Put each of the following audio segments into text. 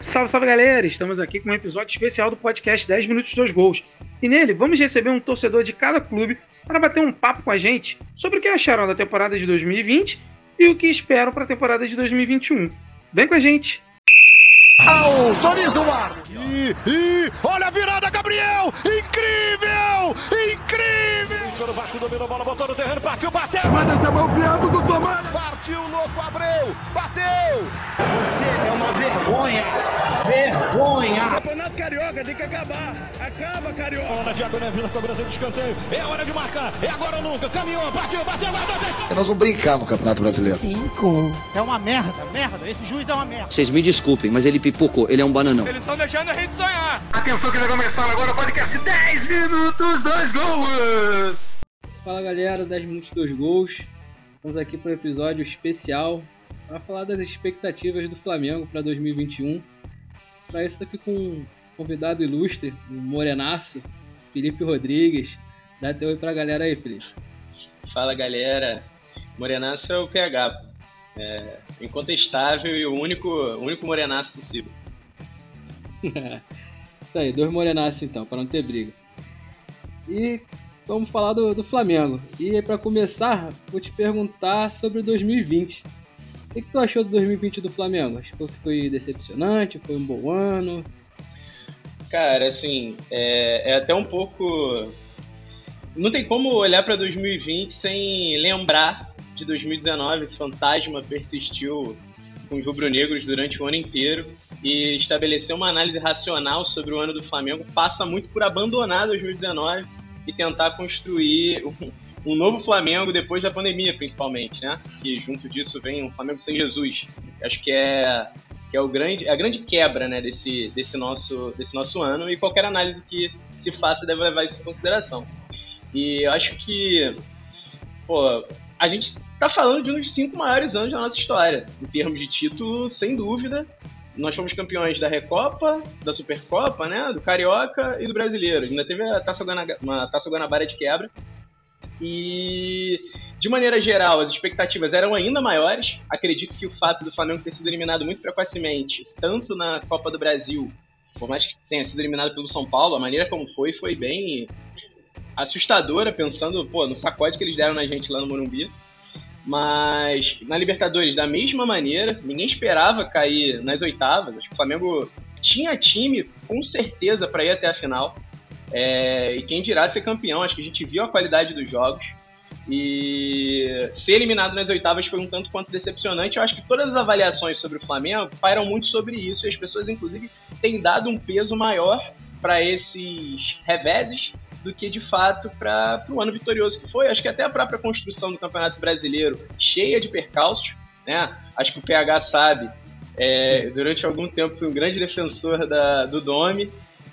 Salve, salve galera! Estamos aqui com um episódio especial do podcast 10 Minutos 2 Gols. E nele vamos receber um torcedor de cada clube para bater um papo com a gente sobre o que acharam da temporada de 2020 e o que esperam para a temporada de 2021. Vem com a gente! Autoriza o ar! E, e olha a virada, Gabriel! Incrível! Incrível! O Vasco dominou a bola, botou no terreno, partiu, bateu! Manda essa mão criado do Tomás! Partiu, louco, Abreu! Bateu! Você é uma vergonha! Vergonha! O Campeonato Carioca tem que acabar! Acaba, Carioca! Na diagonal, Vila cobrança de escanteio. É hora de marcar! É agora ou nunca! Caminhou, partiu, bateu, bateu! Nós vamos brincar no Campeonato Brasileiro. Cinco. É uma merda, merda. Esse juiz é uma merda. Vocês me desculpem, mas ele pipocou. Ele é um bananão. Eles estão deixando a gente sonhar! Atenção que vai começar agora o podcast 10 Minutos 2 Gols! Fala galera, 10 minutos, 2 gols. Estamos aqui para um episódio especial para falar das expectativas do Flamengo para 2021. Para isso, aqui com um convidado ilustre, um morenaço, Felipe Rodrigues. Dá teu oi para a galera aí, Felipe. Fala galera, Morenaço é o PH, é incontestável e o único, o único morenaço possível. Isso aí, dois morenaços então, para não ter briga. E vamos falar do, do Flamengo. E para começar, vou te perguntar sobre 2020. O que, tu achou do 2020 do Flamengo? Achou que foi decepcionante? Foi um bom ano? Cara, assim, é, é até um pouco. Não tem como olhar para 2020 sem lembrar de 2019. Esse fantasma persistiu com os rubro-negros durante o ano inteiro e estabelecer uma análise racional sobre o ano do Flamengo passa muito por abandonar 2019 e tentar construir um, um novo Flamengo depois da pandemia, principalmente, né? Que junto disso vem um Flamengo sem Jesus. Acho que é que é o grande, a grande quebra né, desse, desse, nosso, desse nosso ano e qualquer análise que se faça deve levar isso em consideração. E acho que pô, a gente está falando de um dos cinco maiores anos da nossa história, em termos de título, sem dúvida. Nós fomos campeões da Recopa, da Supercopa, né, do Carioca e do Brasileiro. Ainda teve a Taça Guanabara, uma Taça Guanabara de quebra. E, de maneira geral, as expectativas eram ainda maiores. Acredito que o fato do Flamengo ter sido eliminado muito precocemente, tanto na Copa do Brasil, por mais que tenha sido eliminado pelo São Paulo, a maneira como foi, foi bem assustadora, pensando pô, no sacode que eles deram na gente lá no Morumbi. Mas na Libertadores, da mesma maneira, ninguém esperava cair nas oitavas. Acho que o Flamengo tinha time, com certeza, para ir até a final. É, e quem dirá ser campeão, acho que a gente viu a qualidade dos jogos. E ser eliminado nas oitavas foi um tanto quanto decepcionante. Eu acho que todas as avaliações sobre o Flamengo pairam muito sobre isso. E as pessoas, inclusive, têm dado um peso maior para esses reveses do que de fato para o ano vitorioso que foi. Acho que até a própria construção do Campeonato Brasileiro, cheia de percalços, né? Acho que o PH sabe. É, durante algum tempo fui um grande defensor da, do Dome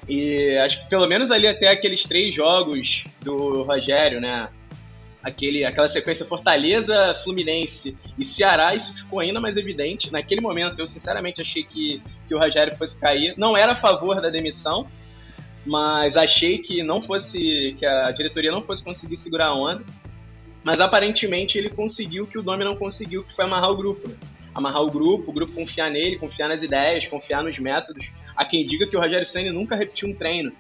e acho que pelo menos ali até aqueles três jogos do Rogério, né? Aquele, aquela sequência Fortaleza, Fluminense e Ceará, isso ficou ainda mais evidente. Naquele momento, eu sinceramente achei que, que o Rogério fosse cair. Não era a favor da demissão, mas achei que não fosse que a diretoria não fosse conseguir segurar a onda. Mas aparentemente ele conseguiu que o Domi não conseguiu, que foi amarrar o grupo. Né? Amarrar o grupo, o grupo confiar nele, confiar nas ideias, confiar nos métodos. Há quem diga que o Rogério Senna nunca repetiu um treino.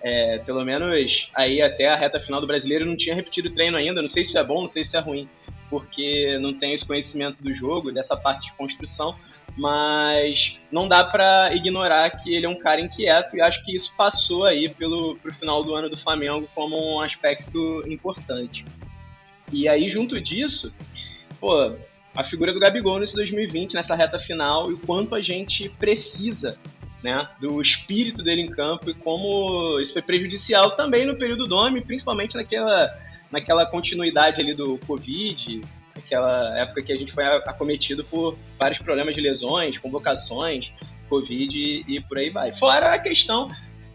É, pelo menos aí até a reta final do brasileiro não tinha repetido o treino ainda. Não sei se é bom, não sei se é ruim, porque não tem esse conhecimento do jogo, dessa parte de construção mas não dá para ignorar que ele é um cara inquieto e acho que isso passou aí pelo pro final do ano do Flamengo como um aspecto importante. E aí junto disso, pô, a figura do Gabigol nesse 2020, nessa reta final e o quanto a gente precisa, né, do espírito dele em campo e como isso foi prejudicial também no período do homem, principalmente naquela naquela continuidade ali do Covid, aquela época que a gente foi acometido por vários problemas de lesões, convocações, Covid e, e por aí vai. Fora a questão,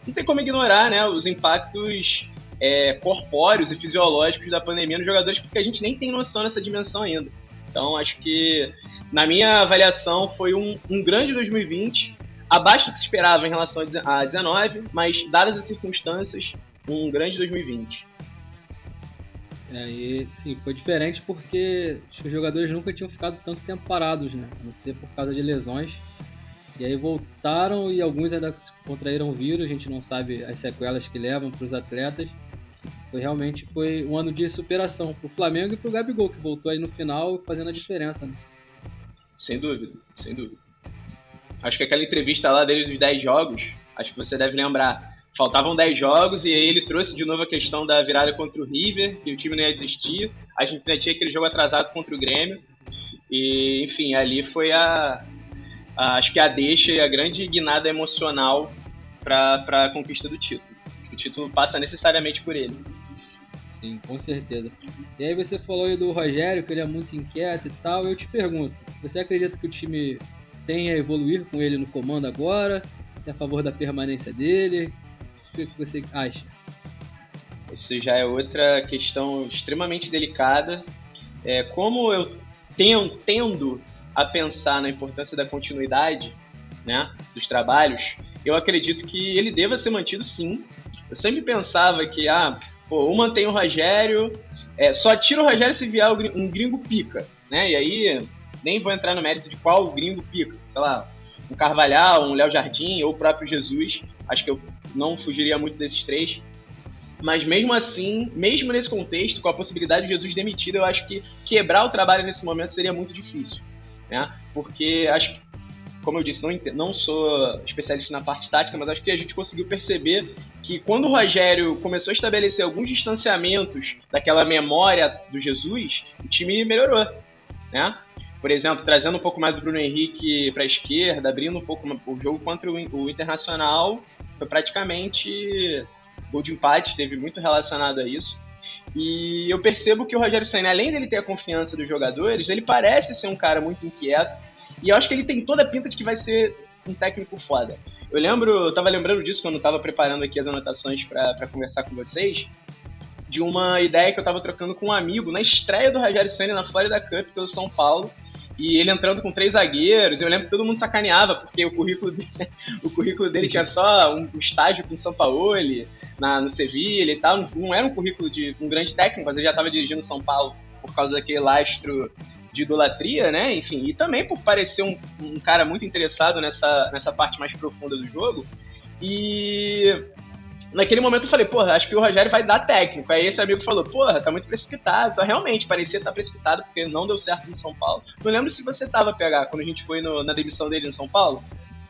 não tem como ignorar, né, os impactos é, corpóreos e fisiológicos da pandemia nos jogadores, porque a gente nem tem noção dessa dimensão ainda. Então, acho que, na minha avaliação, foi um, um grande 2020, abaixo do que se esperava em relação a 19, mas, dadas as circunstâncias, um grande 2020. É, e sim, foi diferente porque os jogadores nunca tinham ficado tanto tempo parados, né? A não ser por causa de lesões. E aí voltaram e alguns ainda contraíram o vírus, a gente não sabe as sequelas que levam para os atletas. Foi realmente foi um ano de superação para o Flamengo e para o Gabigol, que voltou aí no final fazendo a diferença. Né? Sem dúvida, sem dúvida. Acho que aquela entrevista lá dele dos 10 jogos, acho que você deve lembrar. Faltavam 10 jogos e aí ele trouxe de novo a questão da virada contra o River, que o time não ia desistir. A gente ainda tinha aquele jogo atrasado contra o Grêmio. E, enfim, ali foi a, a acho que a deixa e a grande guinada emocional para a conquista do título. O título passa necessariamente por ele. Sim, com certeza. E aí você falou aí do Rogério, que ele é muito inquieto e tal. Eu te pergunto, você acredita que o time tem a evoluir com ele no comando agora? É a favor da permanência dele? O que você acha? Isso já é outra questão extremamente delicada. É, como eu tenho, tendo a pensar na importância da continuidade né, dos trabalhos, eu acredito que ele deva ser mantido sim. Eu sempre pensava que, ah, pô, ou mantém o Rogério, é, só tira o Rogério se vier um gringo pica, né? E aí, nem vou entrar no mérito de qual gringo pica, sei lá, um Carvalhal, um Léo Jardim ou o próprio Jesus, acho que eu não fugiria muito desses três. Mas mesmo assim, mesmo nesse contexto, com a possibilidade de Jesus demitido, eu acho que quebrar o trabalho nesse momento seria muito difícil. Né? Porque acho que como eu disse, não, não sou especialista na parte tática, mas acho que a gente conseguiu perceber que quando o Rogério começou a estabelecer alguns distanciamentos daquela memória do Jesus, o time melhorou, né? Por exemplo, trazendo um pouco mais o Bruno Henrique para a esquerda, abrindo um pouco o jogo contra o Internacional, foi praticamente gol de empate, teve muito relacionado a isso. E eu percebo que o Rogério Senna, além dele ter a confiança dos jogadores, ele parece ser um cara muito inquieto, e eu acho que ele tem toda a pinta de que vai ser um técnico foda. Eu lembro, eu tava lembrando disso quando eu tava preparando aqui as anotações para conversar com vocês, de uma ideia que eu tava trocando com um amigo na estreia do Rogério Senna na Florida Cup pelo São Paulo. E ele entrando com três zagueiros, eu lembro que todo mundo sacaneava, porque o currículo dele, o currículo dele tinha só um, estágio com o São Paulo na, no Sevilha e tal. Não, não era um currículo de um grande técnico, mas ele já estava dirigindo São Paulo por causa daquele lastro de idolatria, né? Enfim, e também por parecer um, um cara muito interessado nessa, nessa parte mais profunda do jogo. E naquele momento eu falei, porra, acho que o Rogério vai dar técnico. Aí esse amigo falou, porra, tá muito precipitado. Então, realmente, parecia estar tá precipitado porque não deu certo no São Paulo. Não lembro se você tava pegar quando a gente foi no, na demissão dele no São Paulo.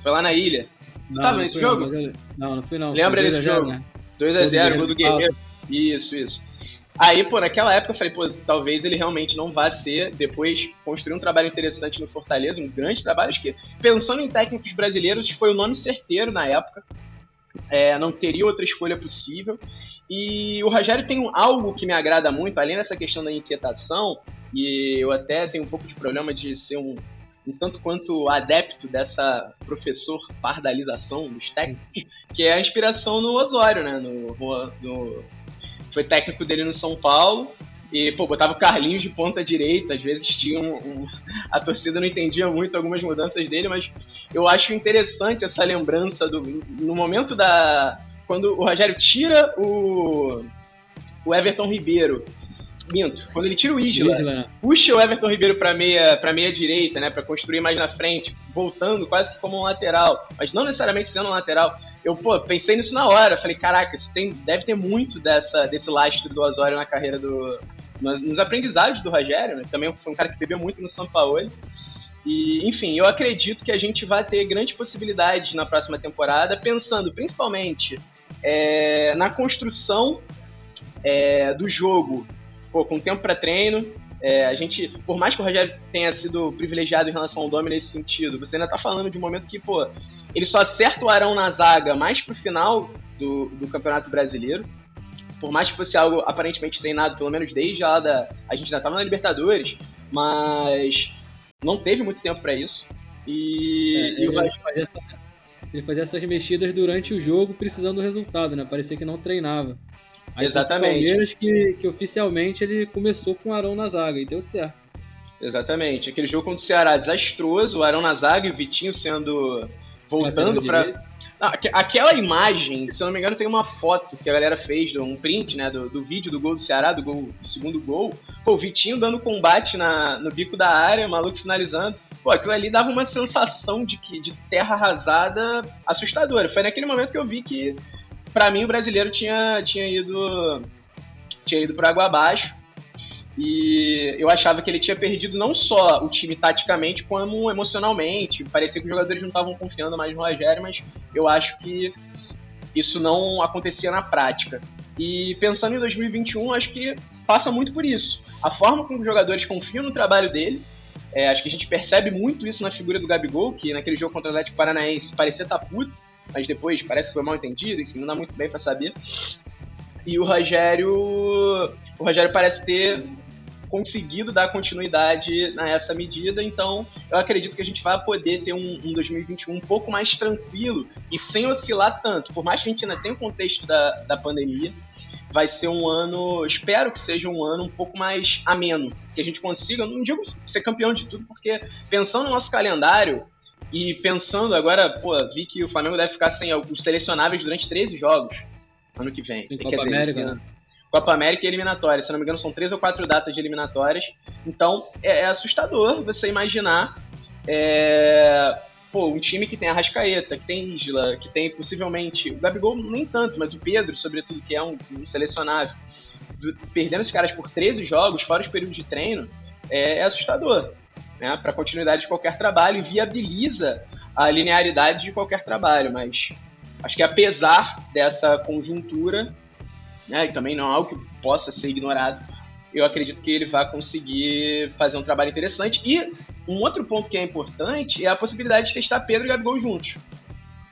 Foi lá na ilha. Não, tava não nesse jogo? Não, não, não fui não. Lembra desse jogo? Né? 2x0, gol do Guerreiro. Isso, isso. Aí, pô, naquela época eu falei, pô, talvez ele realmente não vá ser, depois construir um trabalho interessante no Fortaleza, um grande trabalho, acho que pensando em técnicos brasileiros, foi o nome certeiro na época, é, não teria outra escolha possível, e o Rogério tem algo que me agrada muito, além dessa questão da inquietação, e eu até tenho um pouco de problema de ser um, um tanto quanto adepto dessa professor pardalização dos técnicos, que é a inspiração no Osório, né, no, no foi técnico dele no São Paulo. E, pô, botava o Carlinhos de ponta direita, às vezes tinha um, um, A torcida não entendia muito algumas mudanças dele, mas eu acho interessante essa lembrança do. No momento da. Quando o Rogério tira o. O Everton Ribeiro. Minto, quando ele tira o Isla, Isla né? puxa o Everton Ribeiro para meia, pra meia direita, né? para construir mais na frente, voltando quase que como um lateral, mas não necessariamente sendo um lateral eu, pô, pensei nisso na hora. Falei, caraca, isso tem, deve ter muito dessa, desse lastro do Osório na carreira do. Nos, nos aprendizados do Rogério, né? Também foi um cara que bebeu muito no São Paulo. E, enfim, eu acredito que a gente vai ter grandes possibilidades na próxima temporada, pensando principalmente é, na construção é, do jogo, pô, com tempo para treino. É, a gente, por mais que o Rogério tenha sido privilegiado em relação ao Dome nesse sentido, você ainda tá falando de um momento que, pô, ele só acerta o Arão na zaga mais pro final do, do Campeonato Brasileiro. Por mais que fosse algo aparentemente treinado, pelo menos desde a da. A gente já estava na Libertadores, mas não teve muito tempo para isso. E, é, e ele, fazia essa, ele, fazia essas mexidas durante o jogo, precisando do resultado, né? Parecia que não treinava. Aí Exatamente. Palmeiras que, que oficialmente ele começou com o Arão na zaga e deu certo. Exatamente. Aquele jogo contra o Ceará desastroso, o Arão na zaga e o Vitinho sendo voltando para aquela imagem, se eu não me engano, tem uma foto que a galera fez, um print, né, do, do vídeo do gol do Ceará, do, gol, do segundo gol. Pô, o Vitinho dando combate na, no bico da área, maluco finalizando. pô, aquilo ali dava uma sensação de, que, de terra arrasada assustadora. Foi naquele momento que eu vi que, para mim, o brasileiro tinha, tinha ido tinha ido por água abaixo. E eu achava que ele tinha perdido não só o time taticamente, como emocionalmente. Parecia que os jogadores não estavam confiando mais no Rogério, mas eu acho que isso não acontecia na prática. E pensando em 2021, acho que passa muito por isso. A forma como os jogadores confiam no trabalho dele, é, acho que a gente percebe muito isso na figura do Gabigol, que naquele jogo contra o Atlético Paranaense parecia estar puto, mas depois parece que foi mal entendido, enfim, não dá muito bem para saber. E o Rogério, o Rogério parece ter conseguido dar continuidade nessa medida, então eu acredito que a gente vai poder ter um, um 2021 um pouco mais tranquilo e sem oscilar tanto. Por mais que a gente ainda tenha o contexto da, da pandemia, vai ser um ano, espero que seja um ano um pouco mais ameno, que a gente consiga, não digo ser campeão de tudo, porque pensando no nosso calendário e pensando agora, pô, vi que o Flamengo deve ficar sem os selecionáveis durante 13 jogos ano que vem. Em Copa dizer, América, né? Copa América e eliminatórias. Se não me engano, são três ou quatro datas de eliminatórias. Então, é, é assustador você imaginar é, pô, um time que tem a Rascaeta, que tem Isla, que tem possivelmente. O Gabigol nem tanto, mas o Pedro, sobretudo, que é um, um selecionável. Perdendo esses caras por 13 jogos, fora os períodos de treino, é, é assustador. Né, para a continuidade de qualquer trabalho e viabiliza a linearidade de qualquer trabalho, mas Acho que apesar dessa conjuntura, né, e também não é algo que possa ser ignorado, eu acredito que ele vai conseguir fazer um trabalho interessante. E um outro ponto que é importante é a possibilidade de testar Pedro e Gabigol juntos.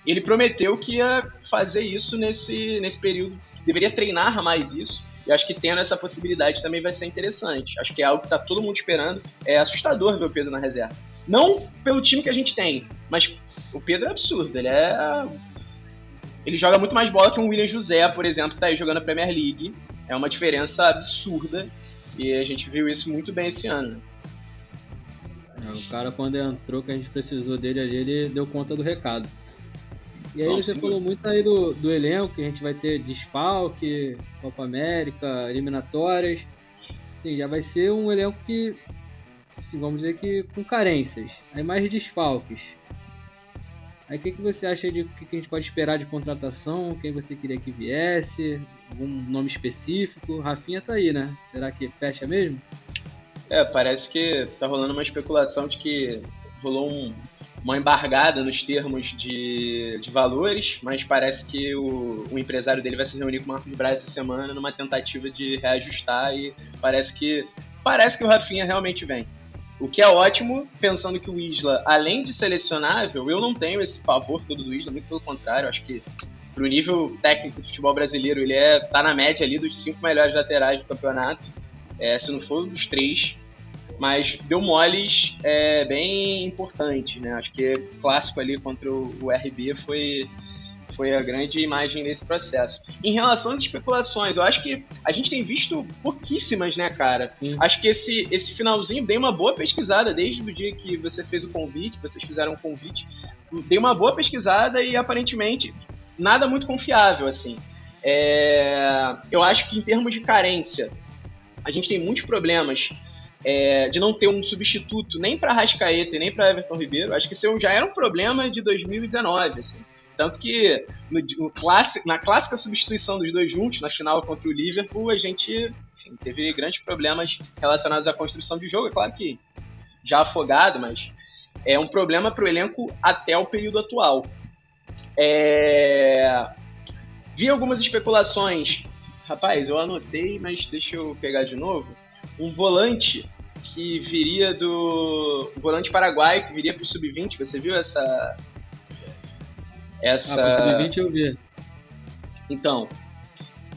Ele prometeu que ia fazer isso nesse, nesse período, deveria treinar mais isso. E acho que tendo essa possibilidade também vai ser interessante. Acho que é algo que está todo mundo esperando. É assustador ver o Pedro na reserva. Não pelo time que a gente tem, mas o Pedro é absurdo. Ele é ele joga muito mais bola que um William José, por exemplo, que tá aí jogando a Premier League. É uma diferença absurda. E a gente viu isso muito bem esse ano. É, o cara, quando entrou, que a gente precisou dele ali, ele deu conta do recado. E aí você falou muito aí do, do elenco, que a gente vai ter desfalque, Copa América, eliminatórias. Sim, já vai ser um elenco que, assim, vamos dizer que com carências. Aí mais desfalques. Aí o que, que você acha de que, que a gente pode esperar de contratação? Quem você queria que viesse? Algum nome específico? Rafinha tá aí, né? Será que fecha mesmo? É, parece que tá rolando uma especulação de que rolou um, uma embargada nos termos de, de valores, mas parece que o, o, empresário dele vai se reunir com o Marcos Braz essa semana numa tentativa de reajustar e parece que parece que o Rafinha realmente vem. O que é ótimo, pensando que o Isla, além de selecionável, eu não tenho esse favor todo do Isla, muito pelo contrário, acho que pro nível técnico do futebol brasileiro, ele é, tá na média ali dos cinco melhores laterais do campeonato, é, se não for dos três, mas deu moles é, bem importante, né? Acho que clássico ali contra o RB foi foi a grande imagem desse processo. Em relação às especulações, eu acho que a gente tem visto pouquíssimas, né, cara? Sim. Acho que esse, esse finalzinho dei uma boa pesquisada desde o dia que você fez o convite, vocês fizeram o convite. Dei uma boa pesquisada e aparentemente nada muito confiável, assim. É... Eu acho que em termos de carência, a gente tem muitos problemas é, de não ter um substituto nem para Rascaeta e nem para Everton Ribeiro. Acho que isso já era um problema de 2019, assim. Tanto que no, no clássico, na clássica substituição dos dois juntos, na final contra o Liverpool, a gente enfim, teve grandes problemas relacionados à construção de jogo. É claro que já afogado, mas é um problema para o elenco até o período atual. É... Vi algumas especulações. Rapaz, eu anotei, mas deixa eu pegar de novo. Um volante que viria do. Um volante paraguaio que viria para o sub-20. Você viu essa, essa... Ah, sub-20 eu. Então,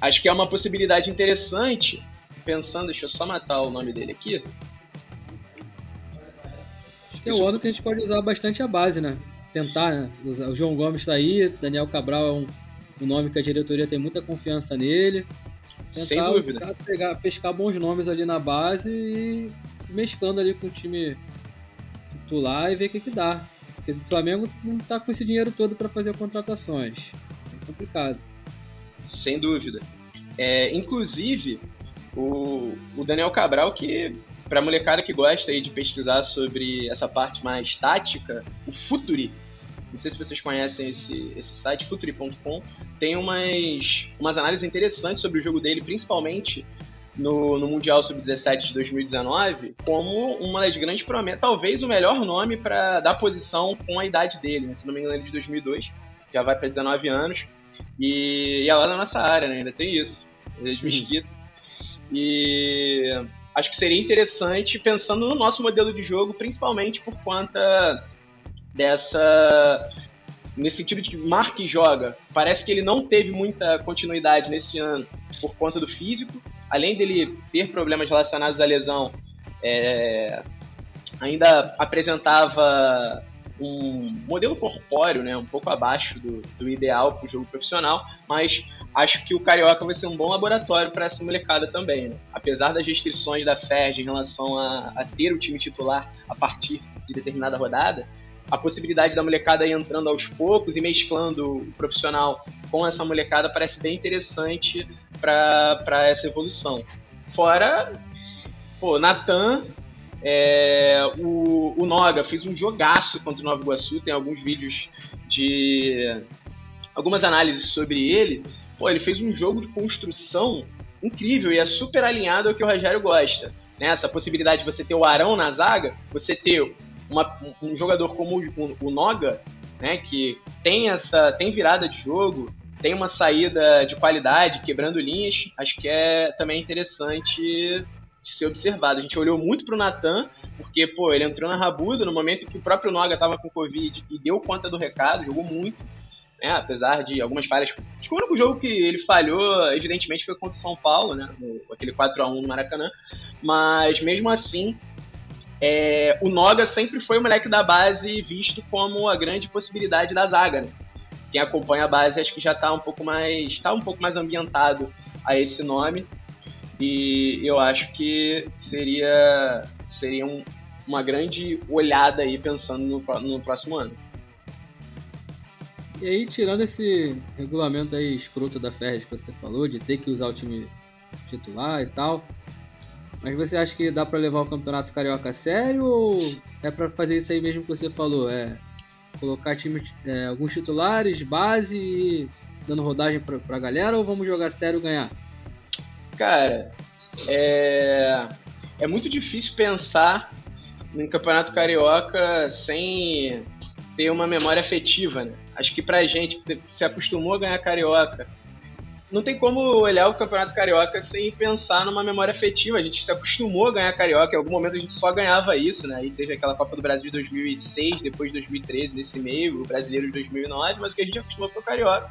acho que é uma possibilidade interessante, pensando, deixa eu só matar o nome dele aqui. Acho que é o ano que a gente pode usar bastante a base, né? Tentar, né? O João Gomes está aí, Daniel Cabral é um, um nome que a diretoria tem muita confiança nele. Tentar Sem dúvida. Pegar, pescar bons nomes ali na base e mesclando ali com o time titular e ver o que, que dá. Porque o Flamengo não está com esse dinheiro todo para fazer contratações. É complicado. Sem dúvida. É, inclusive, o, o Daniel Cabral, que para molecada que gosta aí de pesquisar sobre essa parte mais tática, o Futuri, não sei se vocês conhecem esse, esse site, futuri.com, tem umas, umas análises interessantes sobre o jogo dele, principalmente no, no Mundial Sub-17 de 2019, como uma das grandes promessas, talvez o melhor nome para dar posição com a idade dele, né? se não me engano ele é de 2002, já vai para 19 anos, e, e é lá na nossa área, né? ainda tem isso, de Mesquita. E acho que seria interessante pensando no nosso modelo de jogo, principalmente por conta dessa nesse sentido de que Mark joga. Parece que ele não teve muita continuidade nesse ano por conta do físico, além dele ter problemas relacionados à lesão, é, ainda apresentava um modelo corpóreo, né, um pouco abaixo do, do ideal para o jogo profissional, mas acho que o Carioca vai ser um bom laboratório para essa molecada também. Né? Apesar das restrições da FERJ em relação a, a, ter o time titular a partir de determinada rodada, a possibilidade da molecada ir entrando aos poucos e mesclando o profissional com essa molecada parece bem interessante para essa evolução. Fora, pô, Natan é, o, o Noga fez um jogaço contra o Nova Iguaçu, tem alguns vídeos de. algumas análises sobre ele. Pô, ele fez um jogo de construção incrível e é super alinhado ao que o Rogério gosta. Né? Essa possibilidade de você ter o Arão na zaga, você ter uma, um jogador como o, o Noga, né, que tem essa tem virada de jogo, tem uma saída de qualidade, quebrando linhas, acho que é também interessante de ser observado. A gente olhou muito pro Natan, porque, pô, ele entrou na rabuda no momento que o próprio Noga tava com Covid e deu conta do recado, jogou muito, né? Apesar de algumas falhas. Acho que o único jogo que ele falhou, evidentemente, foi contra o São Paulo, né? No, aquele 4 a 1 no Maracanã. Mas mesmo assim, é, o Noga sempre foi o moleque da base visto como a grande possibilidade da zaga, né? Quem acompanha a base acho que já está um pouco mais. está um pouco mais ambientado a esse nome. E eu acho que seria, seria um, uma grande olhada aí pensando no, no próximo ano. E aí, tirando esse regulamento aí escroto da Ferres que você falou, de ter que usar o time titular e tal, mas você acha que dá para levar o Campeonato Carioca a sério ou é para fazer isso aí mesmo que você falou? É colocar time, é, alguns titulares, base e dando rodagem pra, pra galera ou vamos jogar sério e ganhar? Cara, é, é muito difícil pensar no Campeonato Carioca sem ter uma memória afetiva, né? Acho que pra gente que se acostumou a ganhar Carioca, não tem como olhar o Campeonato Carioca sem pensar numa memória afetiva. A gente se acostumou a ganhar Carioca, em algum momento a gente só ganhava isso, né? Aí teve aquela Copa do Brasil de 2006, depois de 2013, nesse meio, o Brasileiro de 2009, mas o que a gente acostumou foi o Carioca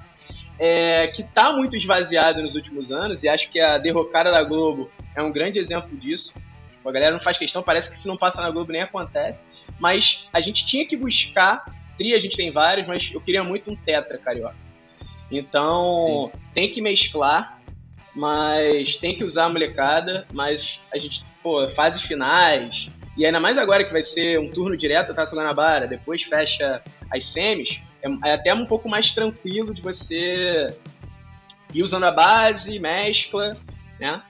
é, que está muito esvaziado nos últimos anos, e acho que a derrocada da Globo é um grande exemplo disso. A galera não faz questão, parece que se não passa na Globo nem acontece. Mas a gente tinha que buscar, tri a gente tem vários, mas eu queria muito um tetra carioca. Então Sim. tem que mesclar, mas tem que usar a molecada, mas a gente, pô, fases finais, e ainda mais agora que vai ser um turno direto da Taça Guanabara, depois fecha as semis, é, é até um pouco mais tranquilo de você ir usando a base, mescla, né?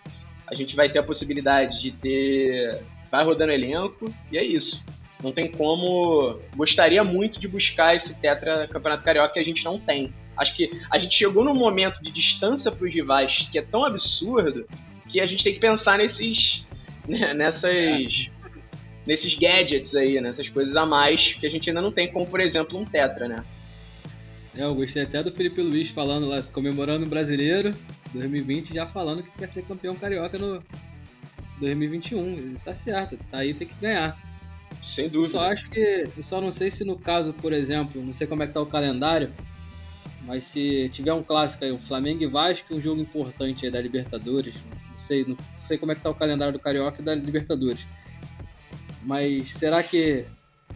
A gente vai ter a possibilidade de ter. Vai rodando elenco, e é isso. Não tem como. Gostaria muito de buscar esse Tetra Campeonato Carioca que a gente não tem. Acho que a gente chegou num momento de distância para os rivais que é tão absurdo que a gente tem que pensar nesses. Né, nessas. Nesses gadgets aí, nessas coisas a mais que a gente ainda não tem, como por exemplo um Tetra, né? É, eu gostei até do Felipe Luiz falando lá, comemorando o brasileiro 2020, já falando que quer ser campeão carioca no 2021. Ele tá certo, tá aí, tem que ganhar. Sem dúvida. Eu só acho que. Eu só não sei se no caso, por exemplo, não sei como é que tá o calendário, mas se tiver um clássico aí, o Flamengo e Vasco, um jogo importante aí da Libertadores, não sei, não sei como é que tá o calendário do Carioca e da Libertadores. Mas será que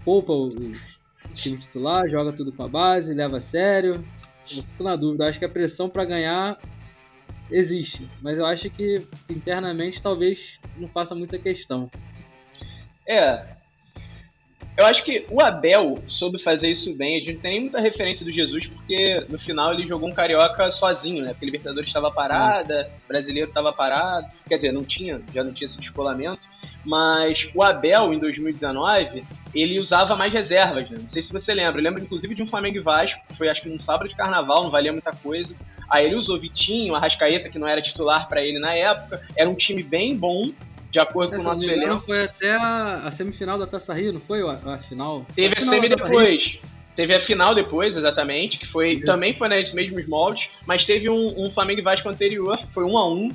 poupa os time titular, joga tudo com a base, leva a sério. Eu fico na dúvida. Eu acho que a pressão para ganhar existe, mas eu acho que internamente talvez não faça muita questão. É. Eu acho que o Abel soube fazer isso bem. A gente não tem nem muita referência do Jesus, porque no final ele jogou um carioca sozinho, né? Porque o Libertadores estava parada, o brasileiro estava parado. Quer dizer, não tinha, já não tinha esse descolamento. Mas o Abel, em 2019, ele usava mais reservas, né? Não sei se você lembra. Eu lembro, inclusive, de um Flamengo e Vasco, que foi acho que num sábado de carnaval, não valia muita coisa. Aí ele usou Vitinho, Arrascaeta, que não era titular para ele na época. Era um time bem bom, de acordo Essa com o nosso elenco. Foi até a, a, semifinal da Taça Rio, não foi a, a final? Teve a, a semi depois. Teve a final depois, exatamente, que foi Isso. também foi nesses mesmos moldes, mas teve um, um Flamengo e Vasco anterior, que foi um a um,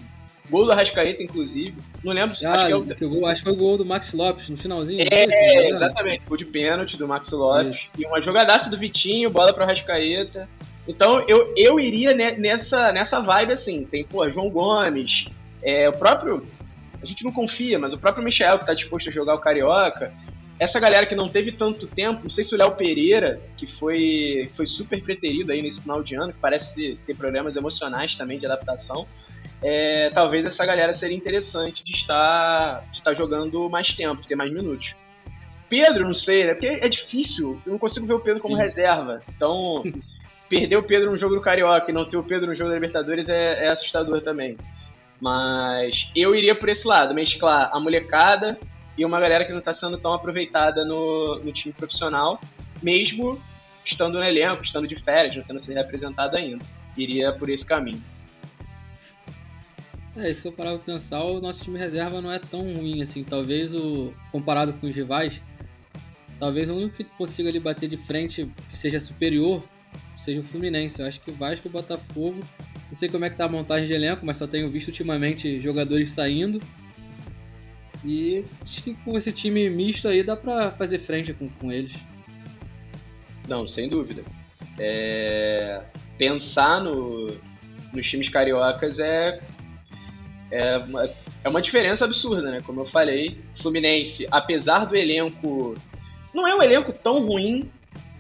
Gol do Arrascaeta, inclusive. Não lembro. Ah, acho, que é o... que acho que foi o gol do Max Lopes no finalzinho. É, assim, exatamente. Gol de pênalti do Max Lopes. Isso. E uma jogadaça do Vitinho, bola para o Arrascaeta. Então eu, eu iria nessa, nessa vibe assim. Tem, pô, João Gomes, é, o próprio a gente não confia, mas o próprio Michel que está disposto a jogar o Carioca, essa galera que não teve tanto tempo, não sei se o Léo Pereira, que foi, foi super preterido aí nesse final de ano, que parece ter problemas emocionais também de adaptação, é, talvez essa galera seria interessante de estar, de estar jogando mais tempo, ter mais minutos. Pedro, não sei, né? Porque é difícil, eu não consigo ver o Pedro como Sim. reserva. Então, perder o Pedro no jogo do Carioca e não ter o Pedro no jogo da Libertadores é, é assustador também. Mas eu iria por esse lado, mesclar a molecada e uma galera que não está sendo tão aproveitada no, no time profissional, mesmo estando no elenco, estando de férias, não tendo sido representado ainda. Iria por esse caminho. É, se eu parar pra pensar, o nosso time reserva não é tão ruim assim. Talvez o. comparado com os rivais, talvez o único que consiga ali bater de frente que seja superior seja o Fluminense. Eu acho que o Vasco o Botafogo não sei como é que tá a montagem de elenco, mas só tenho visto ultimamente jogadores saindo. E acho que com esse time misto aí dá pra fazer frente com, com eles. Não, sem dúvida. É... Pensar no... nos times cariocas é... É uma... é uma diferença absurda, né? Como eu falei, Fluminense, apesar do elenco. Não é um elenco tão ruim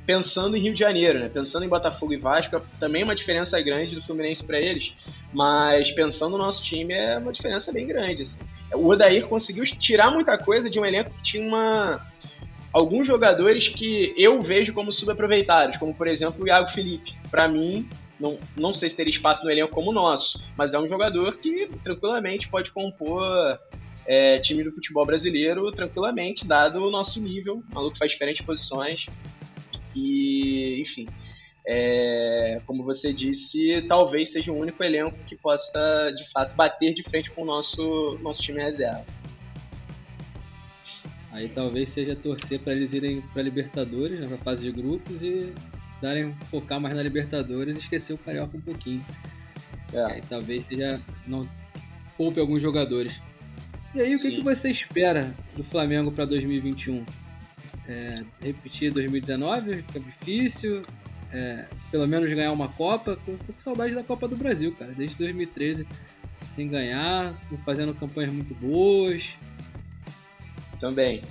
pensando em Rio de Janeiro, né? Pensando em Botafogo e Vasco, também é uma diferença grande do Fluminense para eles, mas pensando no nosso time é uma diferença bem grande. Assim. O Odair conseguiu tirar muita coisa de um elenco que tinha uma alguns jogadores que eu vejo como subaproveitados, como por exemplo o Iago Felipe. Para mim, não, não sei se teria espaço no elenco como o nosso, mas é um jogador que tranquilamente pode compor é, time do futebol brasileiro tranquilamente, dado o nosso nível. O maluco faz diferentes posições. E, enfim, é, como você disse, talvez seja o único elenco que possa, de fato, bater de frente com o nosso, nosso time reserva. Aí talvez seja torcer para eles irem para Libertadores, na né, fase de grupos, e darem focar mais na Libertadores e esquecer o Carioca um pouquinho. É. Aí talvez seja. não poupe alguns jogadores. E aí, o que, que você espera do Flamengo para 2021? É, repetir 2019, fica difícil. É, pelo menos ganhar uma Copa. Tô com saudade da Copa do Brasil, cara. Desde 2013 sem ganhar, fazendo campanhas muito boas. Também,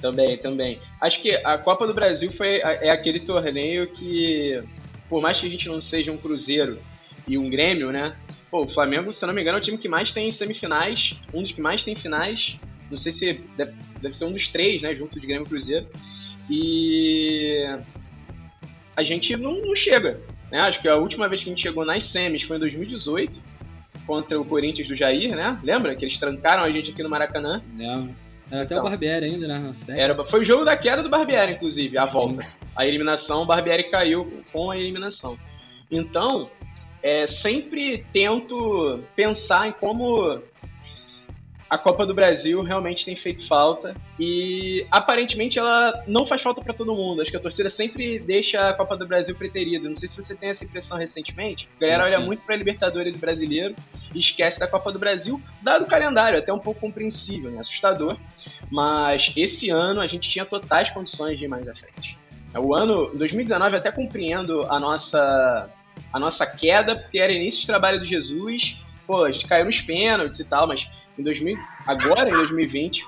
também, também. Acho que a Copa do Brasil foi é aquele torneio que, por mais que a gente não seja um Cruzeiro e um Grêmio, né? Pô, o Flamengo, se não me engano, é o time que mais tem semifinais, um dos que mais tem finais não sei se deve, deve ser um dos três, né? Junto de Grêmio e Cruzeiro. E a gente não, não chega. Né? Acho que a última vez que a gente chegou nas semis foi em 2018, contra o Corinthians do Jair, né? Lembra? Que eles trancaram a gente aqui no Maracanã. Lembro. Era até então, o Barbieri ainda, né? Era, foi o jogo da queda do Barbieri, inclusive, a volta. A eliminação, o Barbieri caiu com a eliminação. Então, é, sempre tento pensar em como a Copa do Brasil realmente tem feito falta e aparentemente ela não faz falta para todo mundo. Acho que a torcida sempre deixa a Copa do Brasil preterida. Não sei se você tem essa impressão recentemente. A galera sim, olha sim. muito para Libertadores brasileiro e esquece da Copa do Brasil, dado o calendário, até um pouco compreensível, né? assustador. Mas esse ano a gente tinha totais condições de ir mais à frente. O ano 2019 até compreendo a nossa a nossa queda, porque era início de trabalho do Jesus pô, a gente caiu nos pênaltis e tal, mas em 2000, agora em 2020,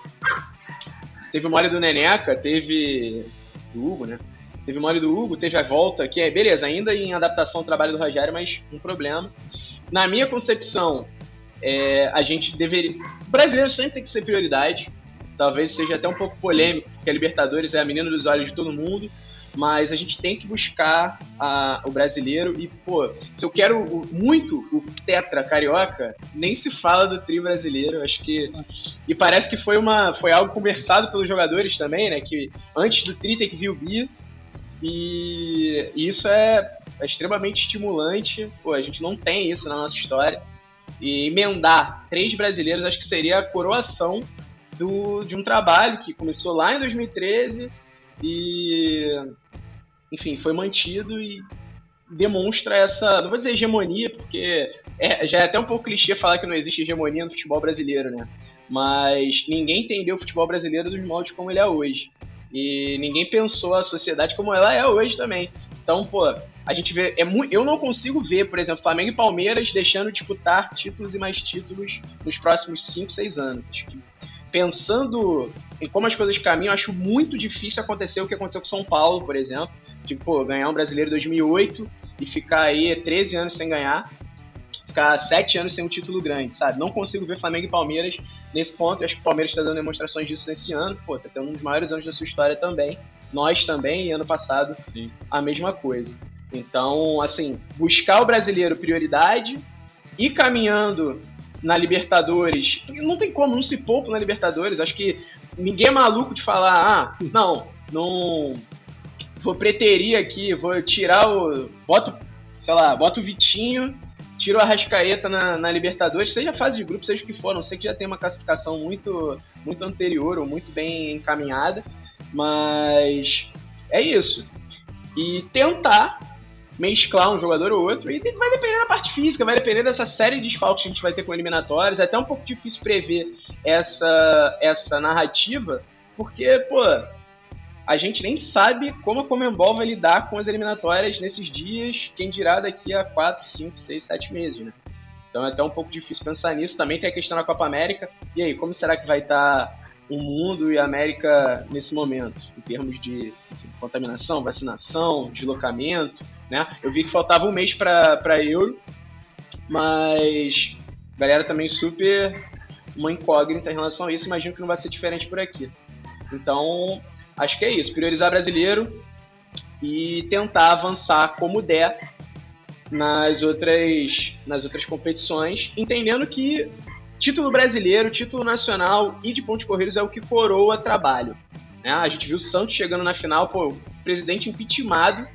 teve o mole do Neneca, teve do Hugo, né? Teve o mole do Hugo, teve a volta, que é, beleza, ainda em adaptação ao trabalho do Rogério, mas um problema. Na minha concepção, é, a gente deveria. O brasileiro sempre tem que ser prioridade. talvez seja até um pouco polêmico, porque a Libertadores é a menina dos olhos de todo mundo, mas a gente tem que buscar a, o brasileiro. E, pô, se eu quero o, muito o tetra carioca, nem se fala do tri brasileiro, acho que e parece que foi uma foi algo conversado pelos jogadores também, né, que antes do tri tem que vir o bi. E, isso é, é extremamente estimulante, pô, a gente não tem isso na nossa história. E emendar três brasileiros acho que seria a coroação do, de um trabalho que começou lá em 2013 e, enfim, foi mantido e demonstra essa, não vou dizer hegemonia, porque é, já é até um pouco clichê falar que não existe hegemonia no futebol brasileiro, né? Mas ninguém entendeu o futebol brasileiro dos moldes como ele é hoje. E ninguém pensou a sociedade como ela é hoje também. Então, pô, a gente vê. É eu não consigo ver, por exemplo, Flamengo e Palmeiras deixando de disputar títulos e mais títulos nos próximos 5, 6 anos. Acho que pensando em como as coisas caminham, acho muito difícil acontecer o que aconteceu com São Paulo, por exemplo. Tipo, pô, ganhar um brasileiro em 2008 e ficar aí 13 anos sem ganhar, ficar 7 anos sem um título grande, sabe? Não consigo ver Flamengo e Palmeiras nesse ponto. Eu acho que o Palmeiras está dando demonstrações disso nesse ano. Pô, tá tendo um dos maiores anos da sua história também. Nós também, e ano passado, Sim. a mesma coisa. Então, assim, buscar o brasileiro prioridade e caminhando na Libertadores. Não tem como, não se poupa na Libertadores. Acho que ninguém é maluco de falar, ah, não, não. Vou preterir aqui, vou tirar o. Boto, sei lá, boto o Vitinho, tiro a Rascaeta na, na Libertadores, seja fase de grupo, seja o que for, não sei que já tem uma classificação muito, muito anterior ou muito bem encaminhada, mas é isso. E tentar mesclar um jogador ou outro, e vai depender da parte física, vai depender dessa série de desfalques que a gente vai ter com eliminatórias, é até um pouco difícil prever essa, essa narrativa, porque, pô, a gente nem sabe como a Comembol vai lidar com as eliminatórias nesses dias, quem dirá daqui a 4, 5, 6, 7 meses, né? Então é até um pouco difícil pensar nisso. Também tem a questão da Copa América. E aí, como será que vai estar o mundo e a América nesse momento, em termos de contaminação, vacinação, deslocamento? Né? Eu vi que faltava um mês para Euro, mas galera também super uma incógnita em relação a isso. Imagino que não vai ser diferente por aqui. Então, acho que é isso. Priorizar brasileiro e tentar avançar como der nas outras, nas outras competições, entendendo que título brasileiro, título nacional e de pontos corridos é o que coroa trabalho. Né? A gente viu o Santos chegando na final, pô, presidente impeachmentado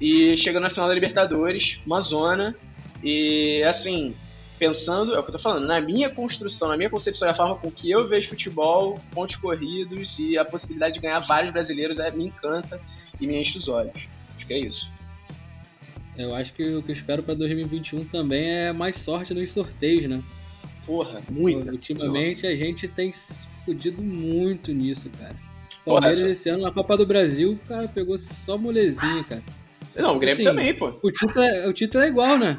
e chegando na final da Libertadores, uma zona. E assim, pensando, é o que eu tô falando, na minha construção, na minha concepção, a forma com que eu vejo futebol, pontos corridos e a possibilidade de ganhar vários brasileiros é, me encanta e me enche os olhos. Acho que é isso. Eu acho que o que eu espero para 2021 também é mais sorte nos sorteios, né? Porra, muito. Ultimamente a gente tem fudido muito nisso, cara. Palmeiras Porra, esse ano na Copa do Brasil, cara, pegou só molezinha, cara. Não, o Grêmio assim, também, pô. O título, é, o título é igual, né?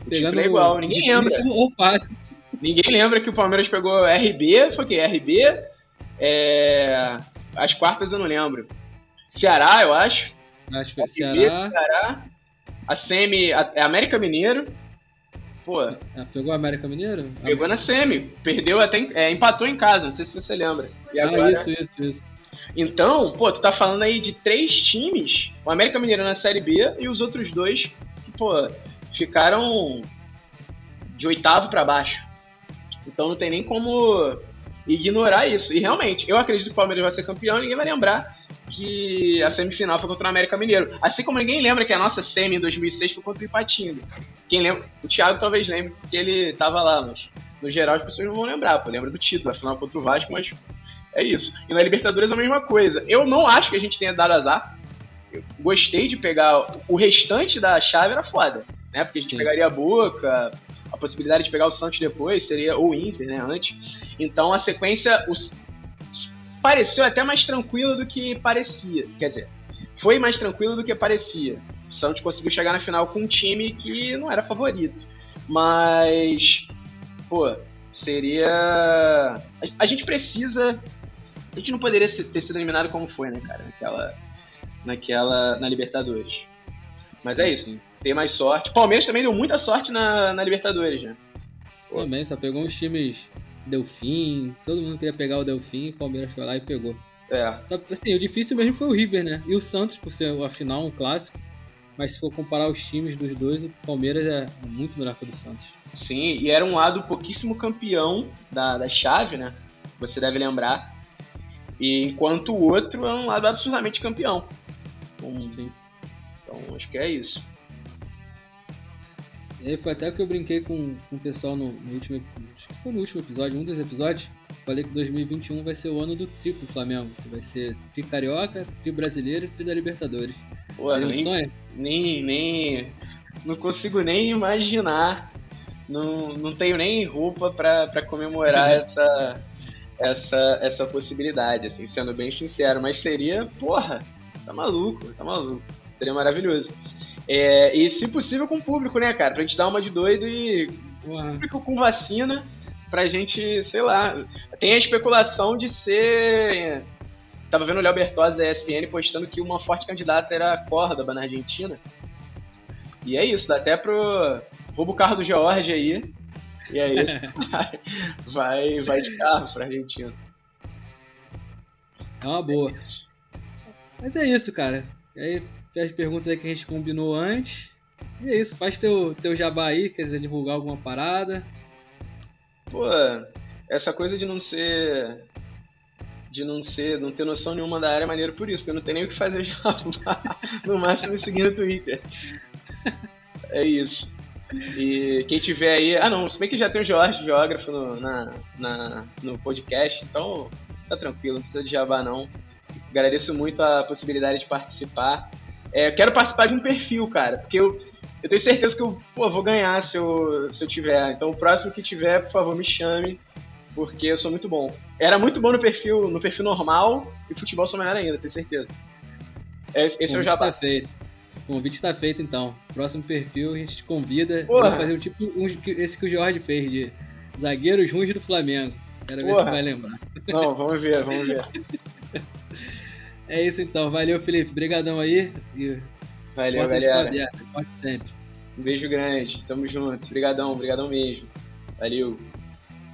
O Pegando título é igual, ninguém lembra. Ou fácil. Ninguém lembra que o Palmeiras pegou RB, foi o quê? RB, é... as quartas eu não lembro. Ceará, eu acho. Acho que foi Ceará. Ceará. A Semi, a, é América Mineiro. Pô. Ah, pegou a América Mineiro? Pegou na Semi. Perdeu até. É, empatou em casa, não sei se você lembra. E ah, agora, isso, isso, isso. Então, pô, tu tá falando aí de três times, o América Mineiro na Série B e os outros dois, pô, ficaram de oitavo para baixo. Então não tem nem como ignorar isso. E realmente, eu acredito que o Palmeiras vai ser campeão, ninguém vai lembrar que a semifinal foi contra o América Mineiro. Assim como ninguém lembra que a nossa semi em 2006 foi contra o Ipatinga. Quem lembra? O Thiago talvez lembre, porque ele tava lá, mas no geral as pessoas não vão lembrar, pô. Lembra do título, afinal contra o Vasco, mas é isso. E na Libertadores é a mesma coisa. Eu não acho que a gente tenha dado azar. Eu gostei de pegar. O restante da chave era foda, né? Porque a gente Sim. pegaria a Boca, a possibilidade de pegar o Santos depois seria o Inter, né? Antes. Então a sequência os... pareceu até mais tranquila do que parecia. Quer dizer, foi mais tranquilo do que parecia. O Santos conseguiu chegar na final com um time que não era favorito. Mas, pô, seria. A gente precisa a gente não poderia ter sido eliminado como foi, né, cara? Naquela. Naquela. Na Libertadores. Mas é isso. Tem mais sorte. O Palmeiras também deu muita sorte na, na Libertadores, né? Também, só pegou uns times Delfim, todo mundo queria pegar o Delfim, o Palmeiras foi lá e pegou. É. Sabe, assim, o difícil mesmo foi o River, né? E o Santos, por ser a final, um clássico. Mas se for comparar os times dos dois, o Palmeiras é muito melhor que o do Santos. Sim, e era um lado pouquíssimo campeão da, da chave, né? Você deve lembrar. E enquanto o outro é um lado absolutamente campeão. Então, Sim. então acho que é isso. E aí foi até que eu brinquei com, com o pessoal no, no último. Acho que foi no último episódio, um dos episódios. Falei que 2021 vai ser o ano do triplo Flamengo. Que vai ser tri carioca, tri brasileiro e tri da Libertadores. Pô, Seria um nem, sonho? nem, nem. Não consigo nem imaginar. Não, não tenho nem roupa pra comemorar essa, essa, essa possibilidade, assim, sendo bem sincero. Mas seria, porra, tá maluco, tá maluco. Seria maravilhoso. É, e se possível com o público, né, cara? Pra gente dar uma de doido e público com vacina pra gente, sei lá. Tem a especulação de ser. Tava vendo o Léo Bertozzi da ESPN postando que uma forte candidata era a Córdoba na Argentina. E é isso, dá até pro. Rouba o carro do George aí. E aí vai, vai de carro pra Argentina. É uma boa. Mas é isso, cara. E aí, fez as perguntas aí que a gente combinou antes. E é isso, faz teu, teu jabá aí, quer dizer, divulgar alguma parada. Pô, essa coisa de não ser. De não ser, não ter noção nenhuma da área é maneiro por isso, porque eu não tenho nem o que fazer já. no máximo me seguir no Twitter. É isso. E quem tiver aí. Ah não, se bem que já tem o Jorge, geógrafo, no, na, na- no podcast, então tá tranquilo, não precisa de jabá não. Agradeço muito a possibilidade de participar. É, eu quero participar de um perfil, cara, porque eu, eu tenho certeza que eu pô, vou ganhar se eu, se eu tiver. Então o próximo que tiver, por favor, me chame, porque eu sou muito bom. Era muito bom no perfil, no perfil normal e futebol sou melhor ainda, tenho certeza. Esse, esse é o jabá. tá feito. O convite está feito então. Próximo perfil a gente te convida. Porra. Vamos fazer um tipo um, esse que o Jorge fez de zagueiros ruins do Flamengo. Quero ver se Porra. vai lembrar. Não, vamos ver, vamos ver. É isso então. Valeu, Felipe. Brigadão aí. E Valeu, galera. abertas. Pode sempre. Um beijo grande. Tamo junto. Obrigadão, obrigadão mesmo. Valeu.